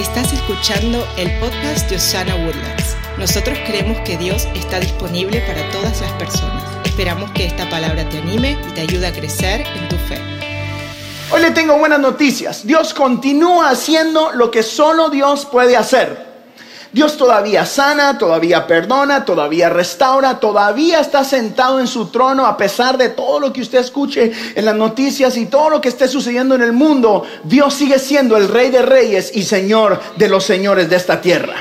Estás escuchando el podcast de Osana Woodlands. Nosotros creemos que Dios está disponible para todas las personas. Esperamos que esta palabra te anime y te ayude a crecer en tu fe. Hoy le tengo buenas noticias. Dios continúa haciendo lo que solo Dios puede hacer. Dios todavía sana, todavía perdona, todavía restaura, todavía está sentado en su trono a pesar de todo lo que usted escuche en las noticias y todo lo que esté sucediendo en el mundo. Dios sigue siendo el rey de reyes y señor de los señores de esta tierra.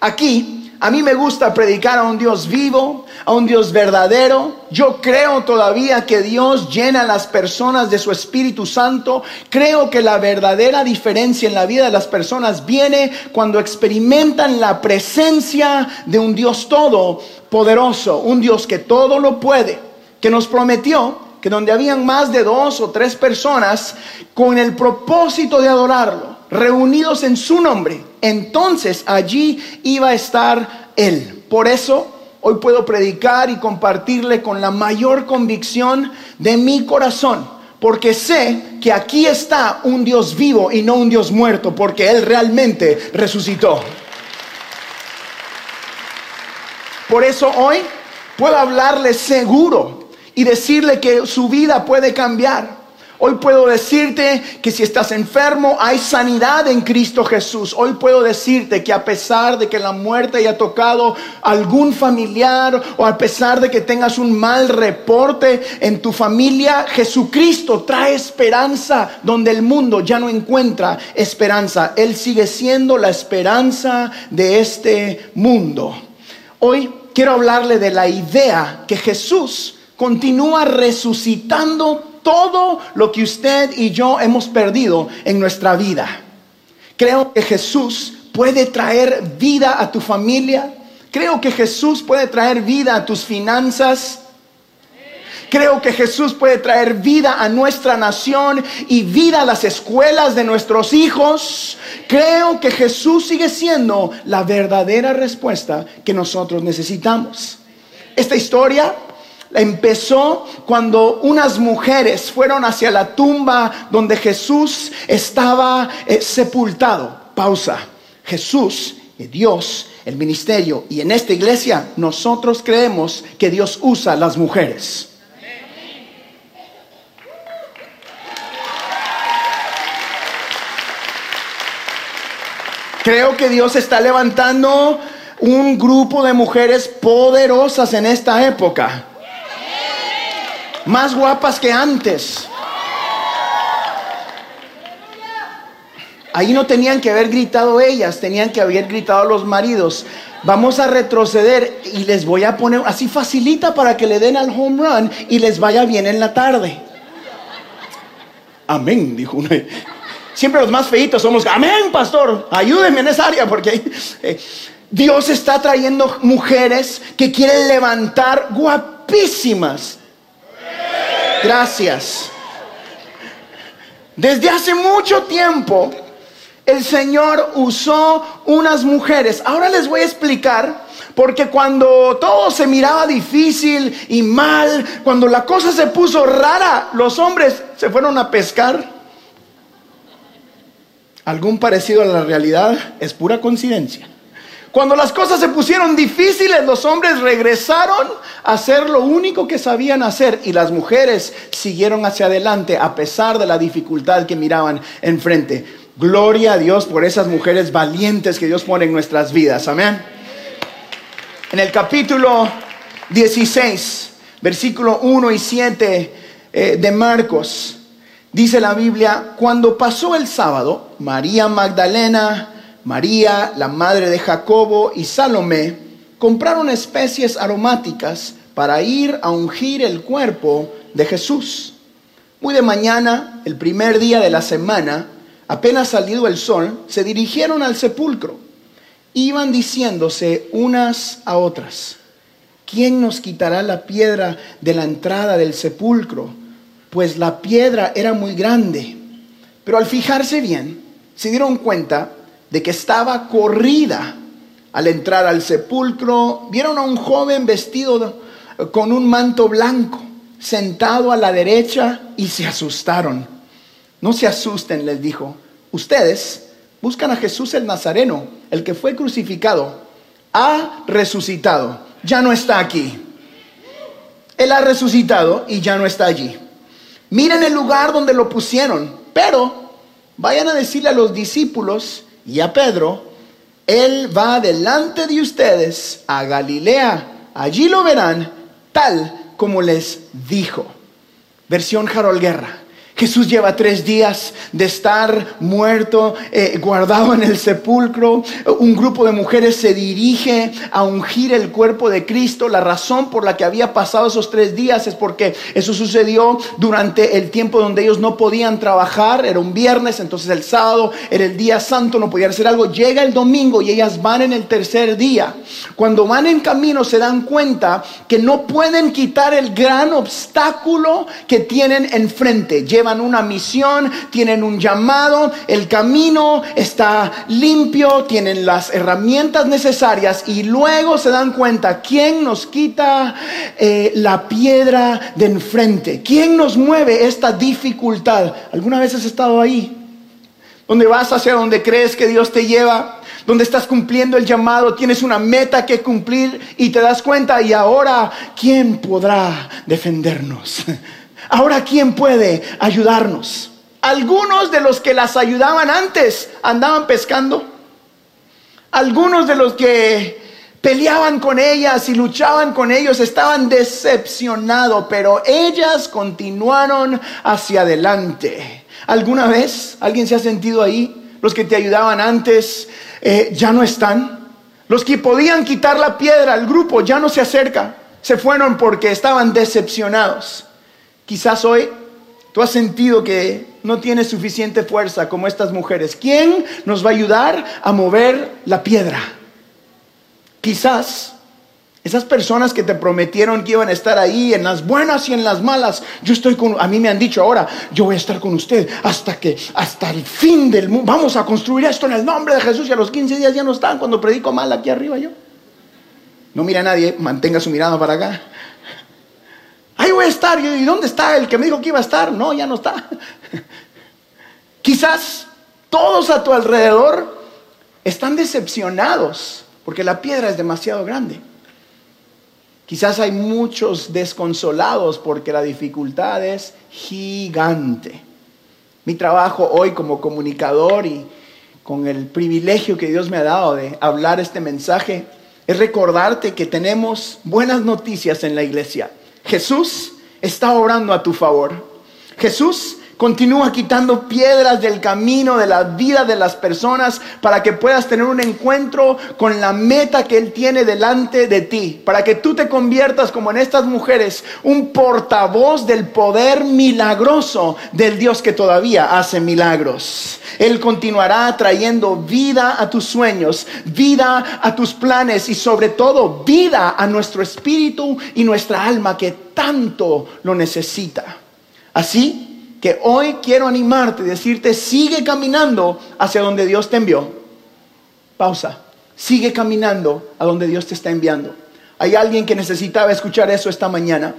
Aquí a mí me gusta predicar a un Dios vivo, a un Dios verdadero. Yo creo todavía que Dios llena a las personas de su Espíritu Santo. Creo que la verdadera diferencia en la vida de las personas viene cuando experimentan la presencia de un Dios todopoderoso, un Dios que todo lo puede, que nos prometió que donde habían más de dos o tres personas con el propósito de adorarlo, reunidos en su nombre, entonces allí iba a estar Él. Por eso hoy puedo predicar y compartirle con la mayor convicción de mi corazón, porque sé que aquí está un Dios vivo y no un Dios muerto, porque Él realmente resucitó. Por eso hoy puedo hablarle seguro y decirle que su vida puede cambiar. Hoy puedo decirte que si estás enfermo hay sanidad en Cristo Jesús. Hoy puedo decirte que a pesar de que la muerte haya tocado algún familiar o a pesar de que tengas un mal reporte en tu familia, Jesucristo trae esperanza donde el mundo ya no encuentra esperanza. Él sigue siendo la esperanza de este mundo. Hoy quiero hablarle de la idea que Jesús continúa resucitando todo lo que usted y yo hemos perdido en nuestra vida. Creo que Jesús puede traer vida a tu familia. Creo que Jesús puede traer vida a tus finanzas. Creo que Jesús puede traer vida a nuestra nación y vida a las escuelas de nuestros hijos. Creo que Jesús sigue siendo la verdadera respuesta que nosotros necesitamos. Esta historia empezó cuando unas mujeres fueron hacia la tumba donde Jesús estaba eh, sepultado. Pausa. Jesús, Dios, el ministerio y en esta iglesia nosotros creemos que Dios usa las mujeres. Creo que Dios está levantando un grupo de mujeres poderosas en esta época más guapas que antes. Ahí no tenían que haber gritado ellas, tenían que haber gritado los maridos. Vamos a retroceder y les voy a poner así facilita para que le den al home run y les vaya bien en la tarde. Amén, dijo uno. Siempre los más feitos somos, amén, pastor, ayúdenme en esa área porque eh, Dios está trayendo mujeres que quieren levantar guapísimas Gracias. Desde hace mucho tiempo el Señor usó unas mujeres. Ahora les voy a explicar, porque cuando todo se miraba difícil y mal, cuando la cosa se puso rara, los hombres se fueron a pescar. Algún parecido a la realidad es pura coincidencia. Cuando las cosas se pusieron difíciles, los hombres regresaron a hacer lo único que sabían hacer y las mujeres siguieron hacia adelante a pesar de la dificultad que miraban enfrente. Gloria a Dios por esas mujeres valientes que Dios pone en nuestras vidas. Amén. En el capítulo 16, versículo 1 y 7 eh, de Marcos, dice la Biblia, cuando pasó el sábado, María Magdalena, María, la madre de Jacobo y Salomé compraron especies aromáticas para ir a ungir el cuerpo de Jesús. Muy de mañana, el primer día de la semana, apenas salido el sol, se dirigieron al sepulcro. Iban diciéndose unas a otras, ¿quién nos quitará la piedra de la entrada del sepulcro? Pues la piedra era muy grande. Pero al fijarse bien, se dieron cuenta de que estaba corrida. Al entrar al sepulcro, vieron a un joven vestido con un manto blanco, sentado a la derecha, y se asustaron. No se asusten, les dijo. Ustedes buscan a Jesús el Nazareno, el que fue crucificado, ha resucitado, ya no está aquí. Él ha resucitado y ya no está allí. Miren el lugar donde lo pusieron, pero vayan a decirle a los discípulos y a Pedro, Él va delante de ustedes a Galilea, allí lo verán tal como les dijo. Versión Harold Guerra. Jesús lleva tres días de estar muerto, eh, guardado en el sepulcro. Un grupo de mujeres se dirige a ungir el cuerpo de Cristo. La razón por la que había pasado esos tres días es porque eso sucedió durante el tiempo donde ellos no podían trabajar. Era un viernes, entonces el sábado era el día santo, no podían hacer algo. Llega el domingo y ellas van en el tercer día. Cuando van en camino se dan cuenta que no pueden quitar el gran obstáculo que tienen enfrente llevan una misión, tienen un llamado, el camino está limpio, tienen las herramientas necesarias y luego se dan cuenta, ¿quién nos quita eh, la piedra de enfrente? ¿Quién nos mueve esta dificultad? ¿Alguna vez has estado ahí? Donde vas hacia donde crees que Dios te lleva, donde estás cumpliendo el llamado, tienes una meta que cumplir y te das cuenta y ahora, ¿quién podrá defendernos? Ahora, ¿quién puede ayudarnos? Algunos de los que las ayudaban antes andaban pescando. Algunos de los que peleaban con ellas y luchaban con ellos estaban decepcionados, pero ellas continuaron hacia adelante. ¿Alguna vez alguien se ha sentido ahí? Los que te ayudaban antes eh, ya no están. Los que podían quitar la piedra al grupo ya no se acercan. Se fueron porque estaban decepcionados. Quizás hoy tú has sentido que no tienes suficiente fuerza como estas mujeres. ¿Quién nos va a ayudar a mover la piedra? Quizás esas personas que te prometieron que iban a estar ahí en las buenas y en las malas, yo estoy con, a mí me han dicho ahora, yo voy a estar con usted hasta que, hasta el fin del mundo, vamos a construir esto en el nombre de Jesús y a los 15 días ya no están cuando predico mal aquí arriba yo. No mira a nadie, mantenga su mirada para acá. Ahí voy a estar. ¿Y dónde está el que me dijo que iba a estar? No, ya no está. Quizás todos a tu alrededor están decepcionados porque la piedra es demasiado grande. Quizás hay muchos desconsolados porque la dificultad es gigante. Mi trabajo hoy como comunicador y con el privilegio que Dios me ha dado de hablar este mensaje es recordarte que tenemos buenas noticias en la iglesia. Jesús está obrando a tu favor. Jesús continúa quitando piedras del camino de la vida de las personas para que puedas tener un encuentro con la meta que Él tiene delante de ti, para que tú te conviertas como en estas mujeres, un portavoz del poder milagroso del Dios que todavía hace milagros. Él continuará trayendo vida a tus sueños, vida a tus planes y sobre todo vida a nuestro espíritu y nuestra alma que tanto lo necesita. Así que hoy quiero animarte decirte, sigue caminando hacia donde Dios te envió. Pausa. Sigue caminando a donde Dios te está enviando. Hay alguien que necesitaba escuchar eso esta mañana.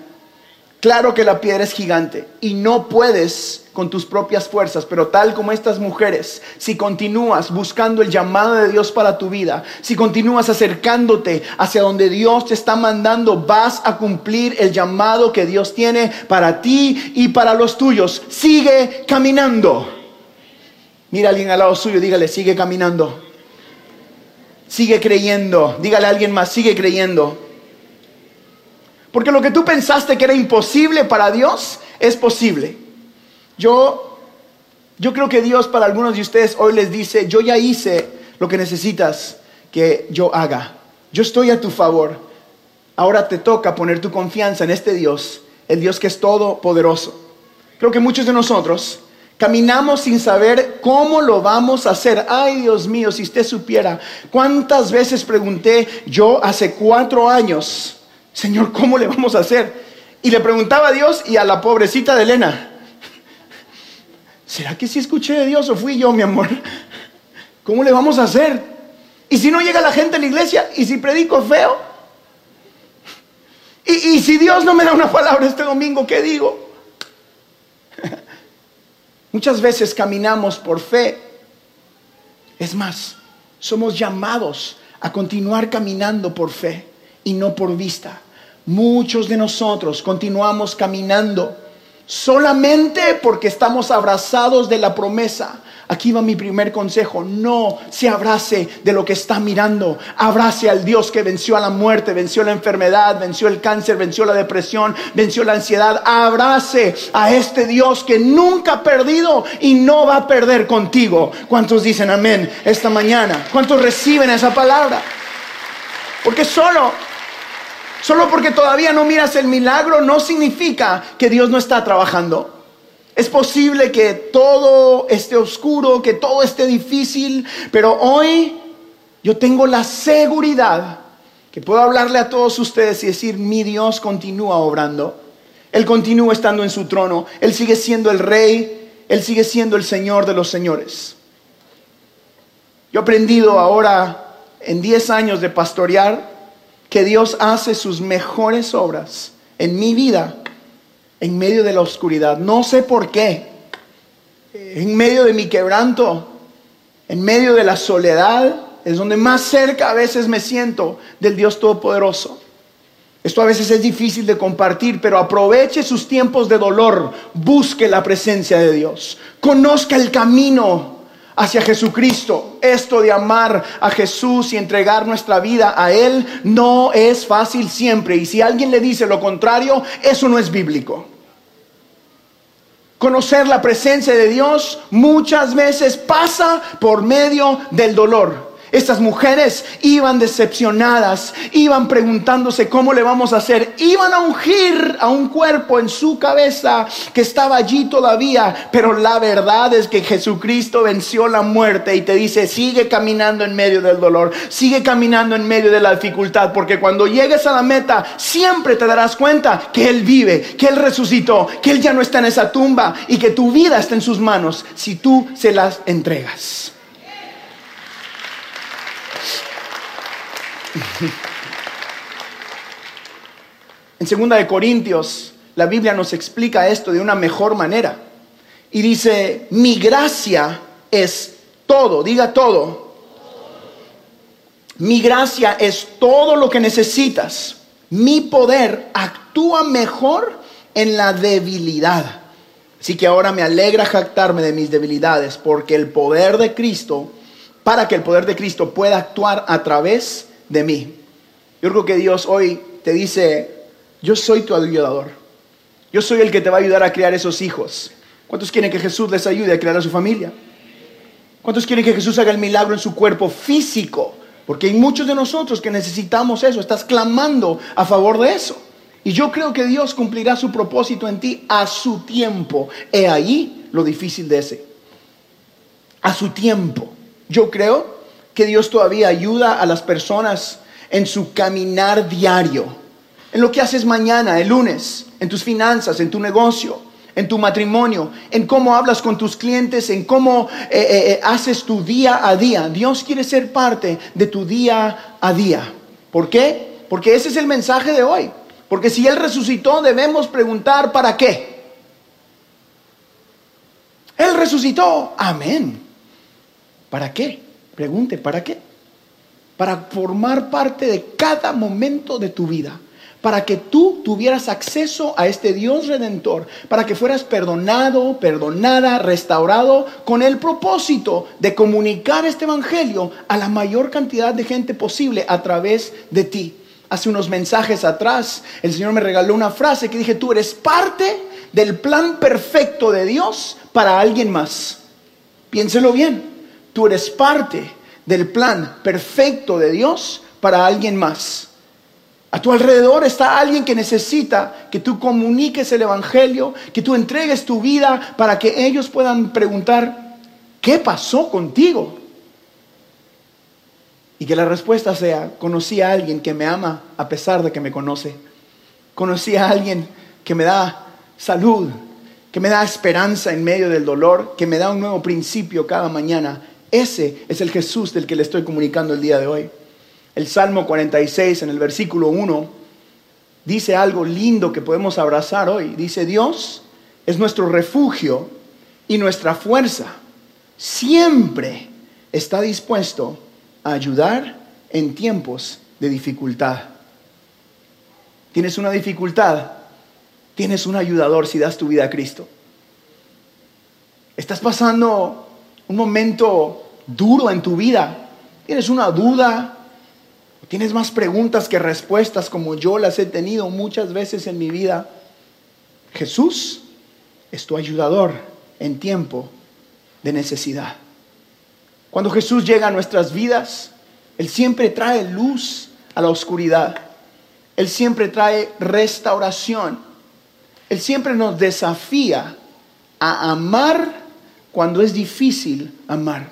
Claro que la piedra es gigante y no puedes con tus propias fuerzas, pero tal como estas mujeres, si continúas buscando el llamado de Dios para tu vida, si continúas acercándote hacia donde Dios te está mandando, vas a cumplir el llamado que Dios tiene para ti y para los tuyos. Sigue caminando. Mira a alguien al lado suyo, dígale, sigue caminando. Sigue creyendo. Dígale a alguien más, sigue creyendo. Porque lo que tú pensaste que era imposible para Dios es posible. Yo, yo creo que Dios para algunos de ustedes hoy les dice, yo ya hice lo que necesitas que yo haga. Yo estoy a tu favor. Ahora te toca poner tu confianza en este Dios, el Dios que es todopoderoso. Creo que muchos de nosotros caminamos sin saber cómo lo vamos a hacer. Ay, Dios mío, si usted supiera cuántas veces pregunté yo hace cuatro años, Señor, ¿cómo le vamos a hacer? Y le preguntaba a Dios y a la pobrecita de Elena, ¿será que sí escuché de Dios o fui yo, mi amor? ¿Cómo le vamos a hacer? Y si no llega la gente a la iglesia, y si predico feo, y, y si Dios no me da una palabra este domingo, ¿qué digo? Muchas veces caminamos por fe Es más, somos llamados a continuar caminando por fe y no por vista. Muchos de nosotros continuamos caminando solamente porque estamos abrazados de la promesa. Aquí va mi primer consejo, no se abrace de lo que está mirando, abrace al Dios que venció a la muerte, venció la enfermedad, venció el cáncer, venció la depresión, venció la ansiedad, abrace a este Dios que nunca ha perdido y no va a perder contigo. ¿Cuántos dicen amén esta mañana? ¿Cuántos reciben esa palabra? Porque solo Solo porque todavía no miras el milagro no significa que Dios no está trabajando. Es posible que todo esté oscuro, que todo esté difícil, pero hoy yo tengo la seguridad que puedo hablarle a todos ustedes y decir, mi Dios continúa obrando. Él continúa estando en su trono. Él sigue siendo el rey. Él sigue siendo el Señor de los señores. Yo he aprendido ahora en 10 años de pastorear que Dios hace sus mejores obras en mi vida en medio de la oscuridad. No sé por qué. En medio de mi quebranto, en medio de la soledad, es donde más cerca a veces me siento del Dios Todopoderoso. Esto a veces es difícil de compartir, pero aproveche sus tiempos de dolor, busque la presencia de Dios, conozca el camino hacia Jesucristo. Esto de amar a Jesús y entregar nuestra vida a Él no es fácil siempre. Y si alguien le dice lo contrario, eso no es bíblico. Conocer la presencia de Dios muchas veces pasa por medio del dolor. Estas mujeres iban decepcionadas, iban preguntándose cómo le vamos a hacer, iban a ungir a un cuerpo en su cabeza que estaba allí todavía, pero la verdad es que Jesucristo venció la muerte y te dice, sigue caminando en medio del dolor, sigue caminando en medio de la dificultad, porque cuando llegues a la meta, siempre te darás cuenta que Él vive, que Él resucitó, que Él ya no está en esa tumba y que tu vida está en sus manos si tú se las entregas. En segunda de Corintios, la Biblia nos explica esto de una mejor manera. Y dice, mi gracia es todo, diga todo. Mi gracia es todo lo que necesitas. Mi poder actúa mejor en la debilidad. Así que ahora me alegra jactarme de mis debilidades, porque el poder de Cristo, para que el poder de Cristo pueda actuar a través de mí. Yo creo que Dios hoy te dice, yo soy tu ayudador. Yo soy el que te va a ayudar a crear esos hijos. ¿Cuántos quieren que Jesús les ayude a crear a su familia? ¿Cuántos quieren que Jesús haga el milagro en su cuerpo físico? Porque hay muchos de nosotros que necesitamos eso. Estás clamando a favor de eso. Y yo creo que Dios cumplirá su propósito en ti a su tiempo. He ahí lo difícil de ese. A su tiempo. Yo creo que Dios todavía ayuda a las personas en su caminar diario, en lo que haces mañana, el lunes, en tus finanzas, en tu negocio, en tu matrimonio, en cómo hablas con tus clientes, en cómo eh, eh, eh, haces tu día a día. Dios quiere ser parte de tu día a día. ¿Por qué? Porque ese es el mensaje de hoy. Porque si Él resucitó, debemos preguntar ¿para qué? Él resucitó. Amén. ¿Para qué? Pregunte, ¿para qué? Para formar parte de cada momento de tu vida. Para que tú tuvieras acceso a este Dios redentor. Para que fueras perdonado, perdonada, restaurado con el propósito de comunicar este Evangelio a la mayor cantidad de gente posible a través de ti. Hace unos mensajes atrás, el Señor me regaló una frase que dije, tú eres parte del plan perfecto de Dios para alguien más. Piénselo bien tú eres parte del plan perfecto de Dios para alguien más. A tu alrededor está alguien que necesita que tú comuniques el Evangelio, que tú entregues tu vida para que ellos puedan preguntar, ¿qué pasó contigo? Y que la respuesta sea, conocí a alguien que me ama a pesar de que me conoce. Conocí a alguien que me da salud, que me da esperanza en medio del dolor, que me da un nuevo principio cada mañana ese es el Jesús del que le estoy comunicando el día de hoy. El Salmo 46 en el versículo 1 dice algo lindo que podemos abrazar hoy. Dice, Dios es nuestro refugio y nuestra fuerza. Siempre está dispuesto a ayudar en tiempos de dificultad. Tienes una dificultad, tienes un ayudador si das tu vida a Cristo. Estás pasando un momento duro en tu vida, tienes una duda, tienes más preguntas que respuestas como yo las he tenido muchas veces en mi vida. Jesús es tu ayudador en tiempo de necesidad. Cuando Jesús llega a nuestras vidas, Él siempre trae luz a la oscuridad. Él siempre trae restauración. Él siempre nos desafía a amar cuando es difícil amar,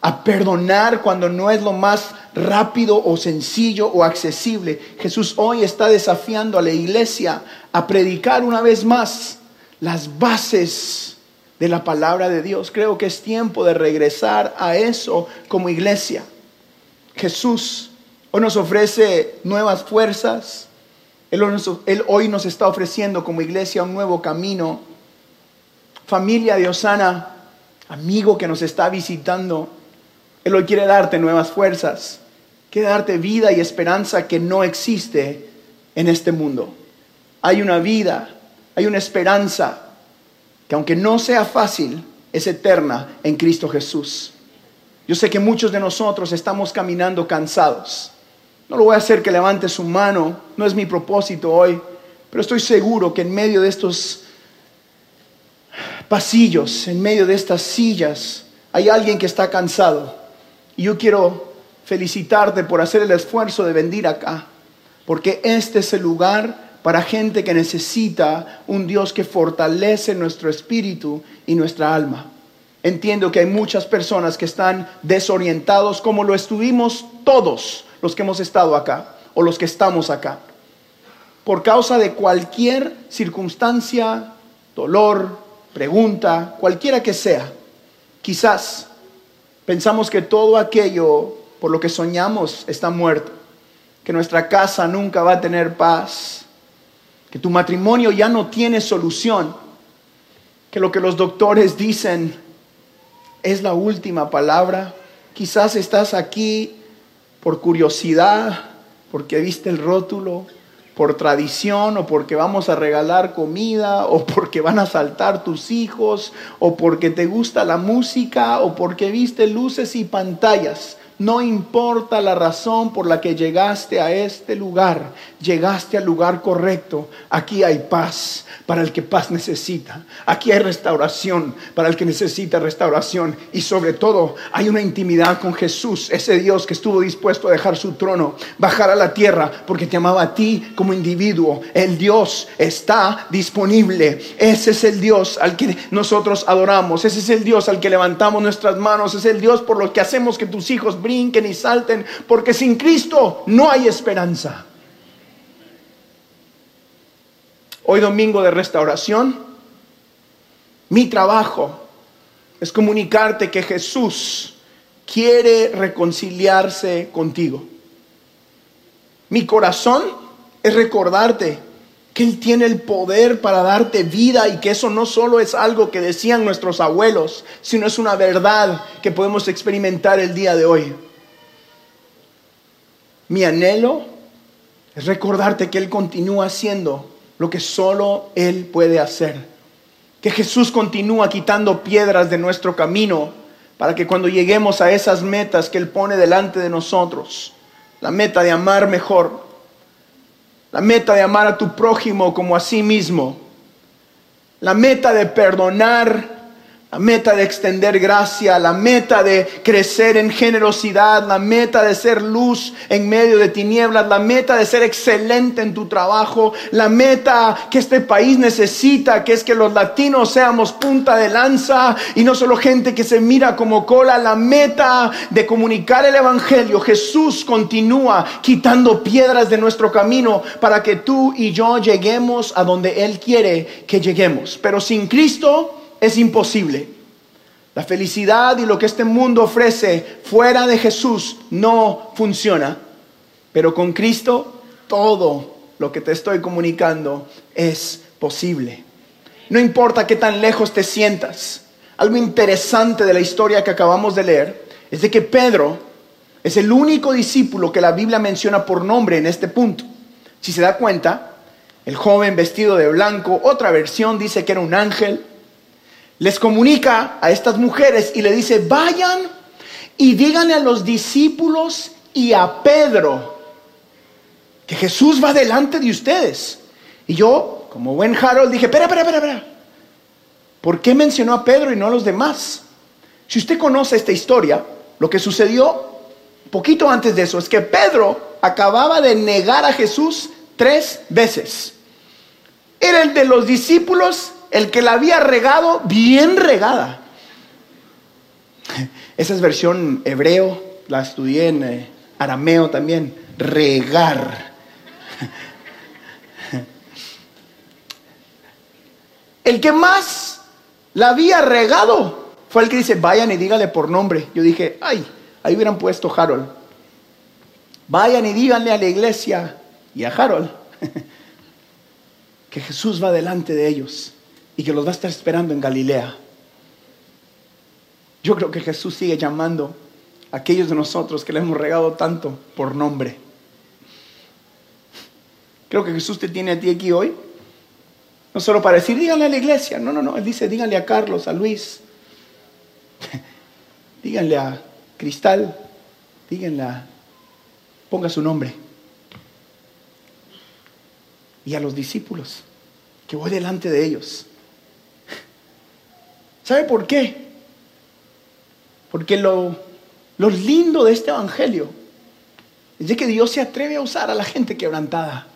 a perdonar cuando no es lo más rápido o sencillo o accesible. Jesús hoy está desafiando a la iglesia a predicar una vez más las bases de la palabra de Dios. Creo que es tiempo de regresar a eso como iglesia. Jesús hoy nos ofrece nuevas fuerzas. Él, hoy nos está ofreciendo como iglesia un nuevo camino. Familia de Osana, amigo que nos está visitando, Él hoy quiere darte nuevas fuerzas, quiere darte vida y esperanza que no existe en este mundo. Hay una vida, hay una esperanza que aunque no sea fácil, es eterna en Cristo Jesús. Yo sé que muchos de nosotros estamos caminando cansados. No lo voy a hacer que levante su mano, no es mi propósito hoy, pero estoy seguro que en medio de estos pasillos, en medio de estas sillas, hay alguien que está cansado. Y yo quiero felicitarte por hacer el esfuerzo de venir acá, porque este es el lugar para gente que necesita un Dios que fortalece nuestro espíritu y nuestra alma. Entiendo que hay muchas personas que están desorientados como lo estuvimos todos los que hemos estado acá o los que estamos acá. Por causa de cualquier circunstancia, dolor, pregunta, cualquiera que sea, quizás pensamos que todo aquello por lo que soñamos está muerto, que nuestra casa nunca va a tener paz, que tu matrimonio ya no tiene solución, que lo que los doctores dicen es la última palabra. Quizás estás aquí por curiosidad, porque viste el rótulo, por tradición o porque vamos a regalar comida o porque van a saltar tus hijos o porque te gusta la música o porque viste luces y pantallas. No importa la razón por la que llegaste a este lugar, llegaste al lugar correcto. Aquí hay paz para el que paz necesita. Aquí hay restauración para el que necesita restauración. Y sobre todo hay una intimidad con Jesús, ese Dios que estuvo dispuesto a dejar su trono, bajar a la tierra porque te amaba a ti como individuo. El Dios está disponible. Ese es el Dios al que nosotros adoramos. Ese es el Dios al que levantamos nuestras manos. Es el Dios por lo que hacemos que tus hijos brinquen y salten, porque sin Cristo no hay esperanza. Hoy domingo de restauración, mi trabajo es comunicarte que Jesús quiere reconciliarse contigo. Mi corazón es recordarte que Él tiene el poder para darte vida y que eso no solo es algo que decían nuestros abuelos, sino es una verdad que podemos experimentar el día de hoy. Mi anhelo es recordarte que Él continúa haciendo lo que solo Él puede hacer. Que Jesús continúa quitando piedras de nuestro camino para que cuando lleguemos a esas metas que Él pone delante de nosotros, la meta de amar mejor, la meta de amar a tu prójimo como a sí mismo, la meta de perdonar la meta de extender gracia, la meta de crecer en generosidad, la meta de ser luz en medio de tinieblas, la meta de ser excelente en tu trabajo, la meta que este país necesita, que es que los latinos seamos punta de lanza y no solo gente que se mira como cola, la meta de comunicar el Evangelio. Jesús continúa quitando piedras de nuestro camino para que tú y yo lleguemos a donde Él quiere que lleguemos. Pero sin Cristo es imposible. La felicidad y lo que este mundo ofrece fuera de Jesús no funciona. Pero con Cristo todo lo que te estoy comunicando es posible. No importa qué tan lejos te sientas. Algo interesante de la historia que acabamos de leer es de que Pedro es el único discípulo que la Biblia menciona por nombre en este punto. Si se da cuenta, el joven vestido de blanco, otra versión dice que era un ángel, les comunica a estas mujeres y le dice, vayan y díganle a los discípulos y a Pedro que Jesús va delante de ustedes. Y yo, como buen Harold, dije, espera, espera, espera, espera. ¿Por qué mencionó a Pedro y no a los demás? Si usted conoce esta historia, lo que sucedió poquito antes de eso es que Pedro acababa de negar a Jesús tres veces. Era el de los discípulos el que la había regado bien regada. Esa es versión hebreo, la estudié en eh, arameo también, regar. El que más la había regado fue el que dice, vayan y dígale por nombre. Yo dije, ay, ahí hubieran puesto Harold. Vayan y díganle a la iglesia y a Harold que Jesús va delante de ellos y que los va a estar esperando en Galilea. Yo creo que Jesús sigue llamando a aquellos de nosotros que le hemos regado tanto por nombre. Creo que Jesús te tiene a ti aquí hoy no solo para decir, díganle a la iglesia. No, no, no. Él dice, díganle a Carlos, a Luis. díganle a Cristal. Díganle a... Ponga su nombre. Y a los discípulos, que voy delante de ellos. ¿Sabe por qué? Porque lo, lo lindo de este evangelio es que Dios se atreve a usar a la gente quebrantada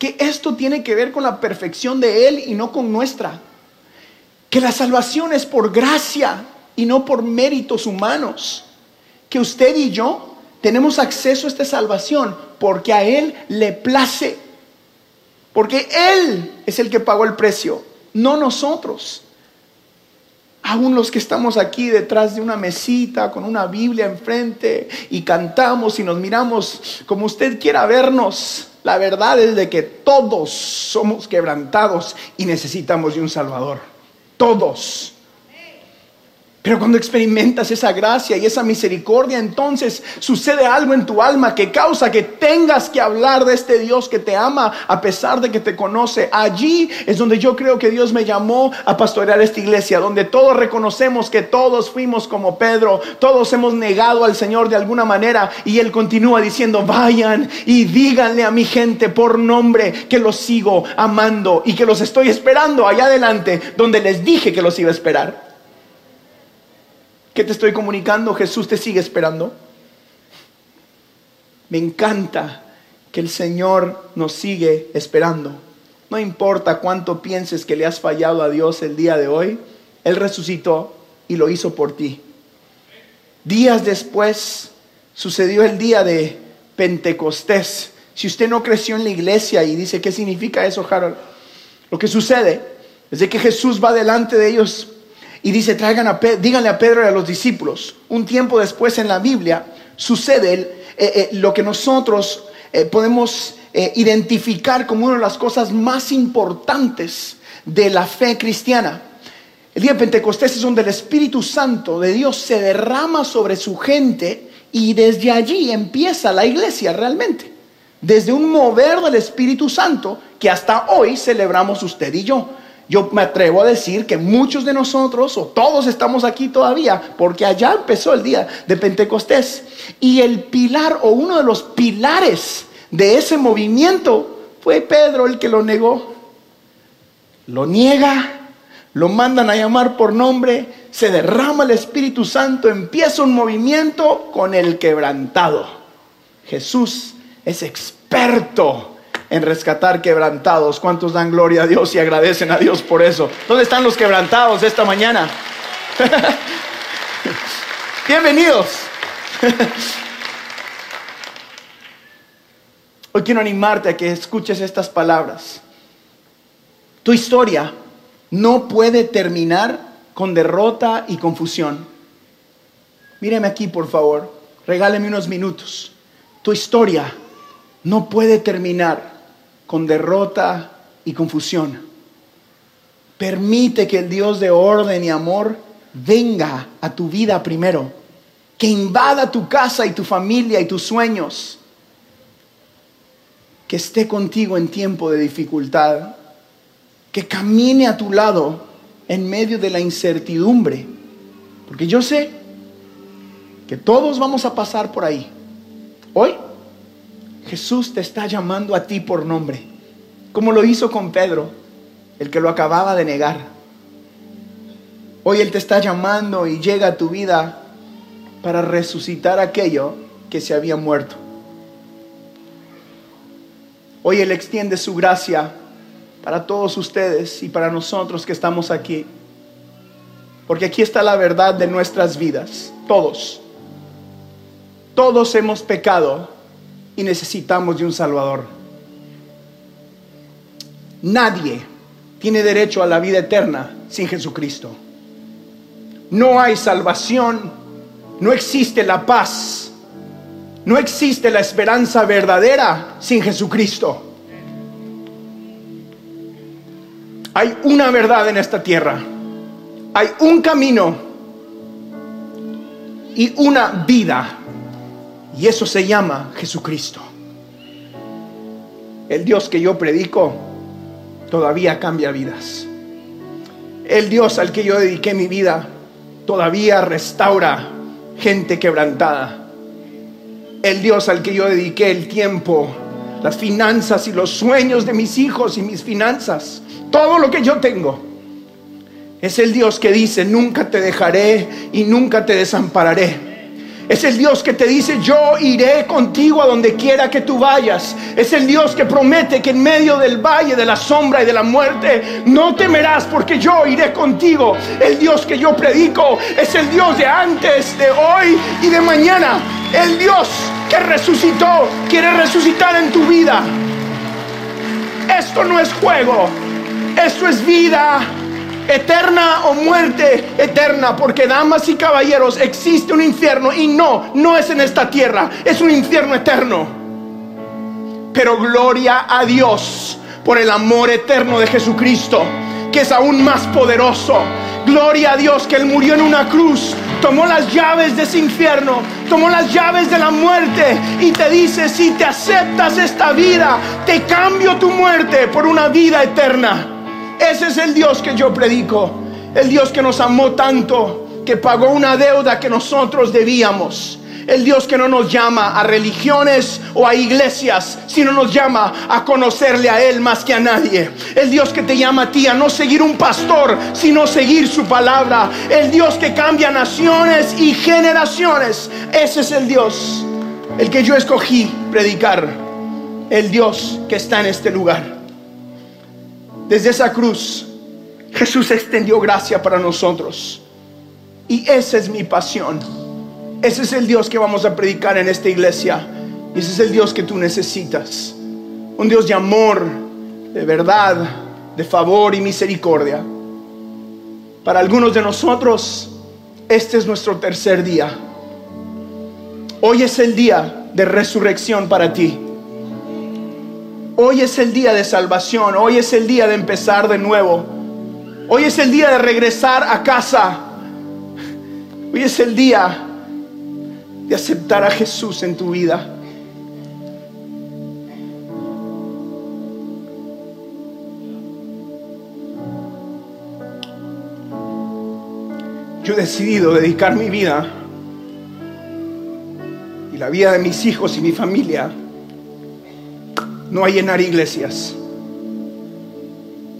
que esto tiene que ver con la perfección de Él y no con nuestra. Que la salvación es por gracia y no por méritos humanos. Que usted y yo tenemos acceso a esta salvación porque a Él le place. Porque Él es el que pagó el precio, no nosotros. Aún los que estamos aquí detrás de una mesita con una Biblia enfrente y cantamos y nos miramos como usted quiera vernos. La verdad es de que todos somos quebrantados y necesitamos de un Salvador. Todos. Pero cuando experimentas esa gracia y esa misericordia, entonces sucede algo en tu alma que causa que tengas que hablar de este Dios que te ama a pesar de que te conoce. Allí es donde yo creo que Dios me llamó a pastorear esta iglesia, donde todos reconocemos que todos fuimos como Pedro, todos hemos negado al Señor de alguna manera y Él continúa diciendo, vayan y díganle a mi gente por nombre que los sigo amando y que los estoy esperando allá adelante, donde les dije que los iba a esperar. ¿Qué te estoy comunicando? Jesús te sigue esperando. Me encanta que el Señor nos sigue esperando. No importa cuánto pienses que le has fallado a Dios el día de hoy, Él resucitó y lo hizo por ti. Días después sucedió el día de Pentecostés. Si usted no creció en la iglesia y dice, ¿qué significa eso, Harold? Lo que sucede es de que Jesús va delante de ellos y dice, traigan a díganle a Pedro y a los discípulos. Un tiempo después en la Biblia sucede eh, eh, lo que nosotros eh, podemos identificar como una de las cosas más importantes de la fe cristiana. El día de Pentecostés es donde el Espíritu Santo de Dios se derrama sobre su gente y desde allí empieza la iglesia realmente. Desde un mover del Espíritu Santo que hasta hoy celebramos usted y yo. Yo me atrevo a decir que muchos de nosotros, o todos estamos aquí todavía, porque allá empezó el día de Pentecostés. Y el pilar, o uno de los pilares de ese movimiento, fue Pedro el que lo negó. Lo niega, lo mandan a llamar por nombre, se derrama el Espíritu Santo, empieza un movimiento con el quebrantado. Jesús es experto en rescatar quebrantados. ¿Cuántos dan gloria a Dios y agradecen a Dios por eso? ¿Dónde están los quebrantados esta mañana? Bienvenidos. Hoy quiero animarte a que escuches estas palabras. Tu historia no puede terminar con derrota y confusión. Míreme aquí, por favor. Regáleme unos minutos. Tu historia no puede terminar con derrota y confusión. Permite que el Dios de orden y amor venga a tu vida primero. que invada tu casa y tu familia y tus sueños, que esté contigo en tiempo de dificultad, que camine a tu lado en medio de la incertidumbre, porque yo sé que todos vamos a pasar por ahí. Hoy Jesús te está llamando a ti por nombre, como lo hizo con Pedro, el que lo acababa de negar. Hoy Él te está llamando y llega a tu vida para resucitar aquello que se había muerto. Hoy Él extiende su gracia para todos ustedes y para nosotros que estamos aquí. Porque aquí está la verdad de nuestras vidas, todos. Todos hemos pecado y necesitamos de un Salvador. Nadie tiene derecho a la vida eterna sin Jesucristo. No hay salvación, no existe la paz, no existe la esperanza verdadera sin Jesucristo. Hay una verdad en esta tierra, hay un camino y una vida y eso se llama Jesucristo. El Dios que yo predico todavía cambia vidas. El Dios al que yo dediqué mi vida todavía restaura gente quebrantada. El Dios al que yo dediqué el tiempo, las finanzas y los sueños de mis hijos y mis finanzas, todo lo que yo tengo. Es el Dios que dice, nunca te dejaré y nunca te desampararé. Es el Dios que te dice, yo iré contigo a donde quiera que tú vayas. Es el Dios que promete que en medio del valle de la sombra y de la muerte no temerás porque yo iré contigo. El Dios que yo predico es el Dios de antes, de hoy y de mañana. El Dios que resucitó quiere resucitar en tu vida. Esto no es juego, esto es vida eterna o muerte eterna, porque damas y caballeros, existe un infierno y no, no es en esta tierra, es un infierno eterno. Pero gloria a Dios por el amor eterno de Jesucristo, que es aún más poderoso. Gloria a Dios que Él murió en una cruz, tomó las llaves de ese infierno, tomó las llaves de la muerte y te dice, si te aceptas esta vida, te cambio tu muerte por una vida eterna. Ese es el Dios que yo predico. El Dios que nos amó tanto, que pagó una deuda que nosotros debíamos. El Dios que no nos llama a religiones o a iglesias, sino nos llama a conocerle a Él más que a nadie. El Dios que te llama a ti a no seguir un pastor, sino seguir su palabra. El Dios que cambia naciones y generaciones. Ese es el Dios, el que yo escogí predicar. El Dios que está en este lugar. Desde esa cruz, Jesús extendió gracia para nosotros. Y esa es mi pasión. Ese es el Dios que vamos a predicar en esta iglesia. Y ese es el Dios que tú necesitas. Un Dios de amor, de verdad, de favor y misericordia. Para algunos de nosotros, este es nuestro tercer día. Hoy es el día de resurrección para ti. Hoy es el día de salvación, hoy es el día de empezar de nuevo. Hoy es el día de regresar a casa. Hoy es el día de aceptar a Jesús en tu vida. Yo he decidido dedicar mi vida y la vida de mis hijos y mi familia no a llenar iglesias,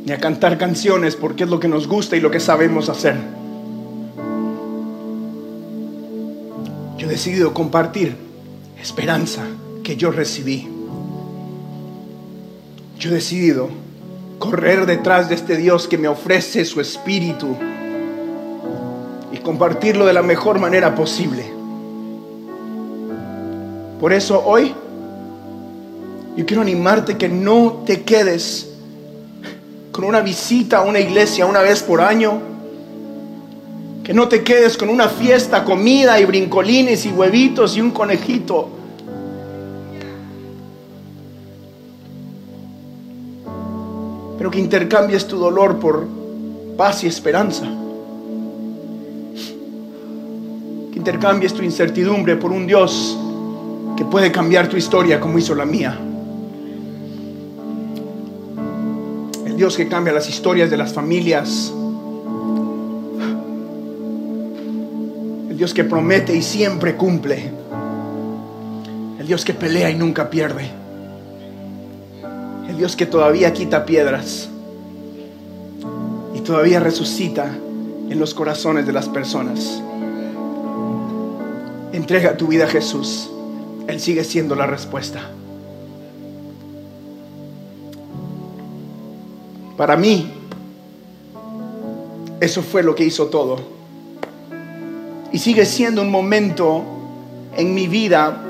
ni a cantar canciones porque es lo que nos gusta y lo que sabemos hacer. Yo he decidido compartir esperanza que yo recibí. Yo he decidido correr detrás de este Dios que me ofrece su espíritu y compartirlo de la mejor manera posible. Por eso hoy yo quiero animarte que no te quedes con una visita a una iglesia una vez por año. Que no te quedes con una fiesta, comida y brincolines y huevitos y un conejito. Pero que intercambies tu dolor por paz y esperanza. Que intercambies tu incertidumbre por un Dios que puede cambiar tu historia como hizo la mía. Dios que cambia las historias de las familias. El Dios que promete y siempre cumple. El Dios que pelea y nunca pierde. El Dios que todavía quita piedras y todavía resucita en los corazones de las personas. Entrega tu vida a Jesús. Él sigue siendo la respuesta. Para mí, eso fue lo que hizo todo. Y sigue siendo un momento en mi vida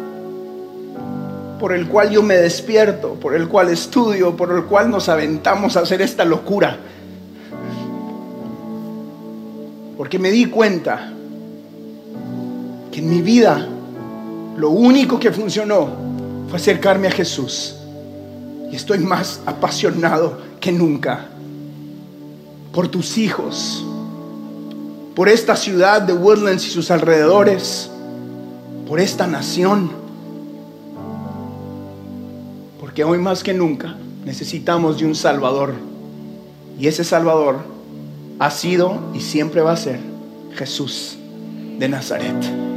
por el cual yo me despierto, por el cual estudio, por el cual nos aventamos a hacer esta locura. Porque me di cuenta que en mi vida lo único que funcionó fue acercarme a Jesús. Y estoy más apasionado que nunca por tus hijos, por esta ciudad de Woodlands y sus alrededores, por esta nación porque hoy más que nunca necesitamos de un Salvador. Y ese Salvador ha sido y siempre va a ser Jesús de Nazaret.